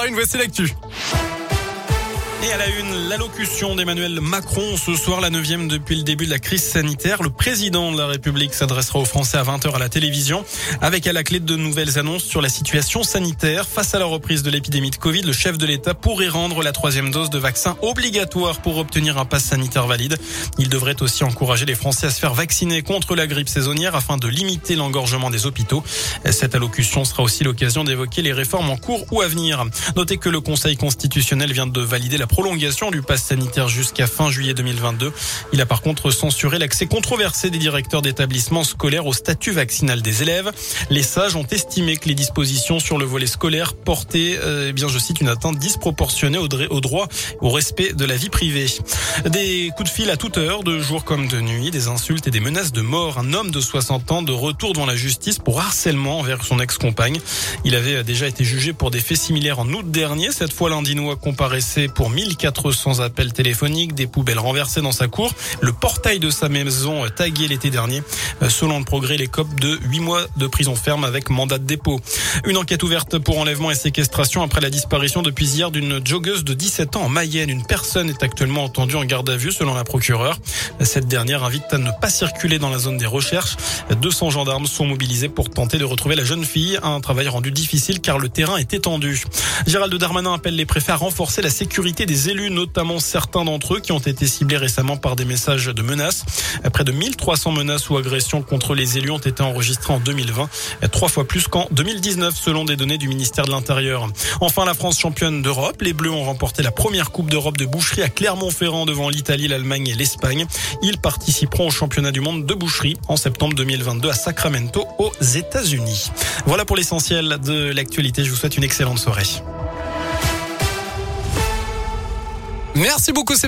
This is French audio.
Marine, voici. Et à la une, l'allocution d'Emmanuel Macron ce soir, la neuvième depuis le début de la crise sanitaire. Le président de la République s'adressera aux Français à 20h à la télévision avec à la clé de nouvelles annonces sur la situation sanitaire. Face à la reprise de l'épidémie de Covid, le chef de l'État pourrait rendre la troisième dose de vaccin obligatoire pour obtenir un pass sanitaire valide. Il devrait aussi encourager les Français à se faire vacciner contre la grippe saisonnière afin de limiter l'engorgement des hôpitaux. Cette allocution sera aussi l'occasion d'évoquer les réformes en cours ou à venir. Notez que le Conseil constitutionnel vient de valider la prolongation du pass sanitaire jusqu'à fin juillet 2022. Il a par contre censuré l'accès controversé des directeurs d'établissements scolaires au statut vaccinal des élèves. Les sages ont estimé que les dispositions sur le volet scolaire portaient, euh, eh bien, je cite, une atteinte disproportionnée au, au droit au respect de la vie privée. Des coups de fil à toute heure, de jour comme de nuit, des insultes et des menaces de mort. Un homme de 60 ans de retour devant la justice pour harcèlement envers son ex-compagne. Il avait déjà été jugé pour des faits similaires en août dernier. Cette fois, l'Indinois comparaissait pour 1400 appels téléphoniques, des poubelles renversées dans sa cour, le portail de sa maison tagué l'été dernier. Euh, selon le progrès, les copes de 8 mois de prison ferme avec mandat de dépôt. Une enquête ouverte pour enlèvement et séquestration après la disparition depuis hier d'une joggeuse de 17 ans en Mayenne. Une personne est actuellement entendue en garde à vue selon la procureure. Cette dernière invite à ne pas circuler dans la zone des recherches. 200 gendarmes sont mobilisés pour tenter de retrouver la jeune fille. Un travail rendu difficile car le terrain est étendu. Gérald Darmanin appelle les préfets à renforcer la sécurité des élus, notamment certains d'entre eux qui ont été ciblés récemment par des messages de menaces. Près de 1300 menaces ou agressions contre les élus ont été enregistrées en 2020, trois fois plus qu'en 2019 selon des données du ministère de l'Intérieur. Enfin, la France championne d'Europe. Les Bleus ont remporté la première Coupe d'Europe de boucherie à Clermont-Ferrand devant l'Italie, l'Allemagne et l'Espagne. Ils participeront au championnat du monde de boucherie en septembre 2022 à Sacramento aux États-Unis. Voilà pour l'essentiel de l'actualité. Je vous souhaite une excellente soirée. Merci beaucoup.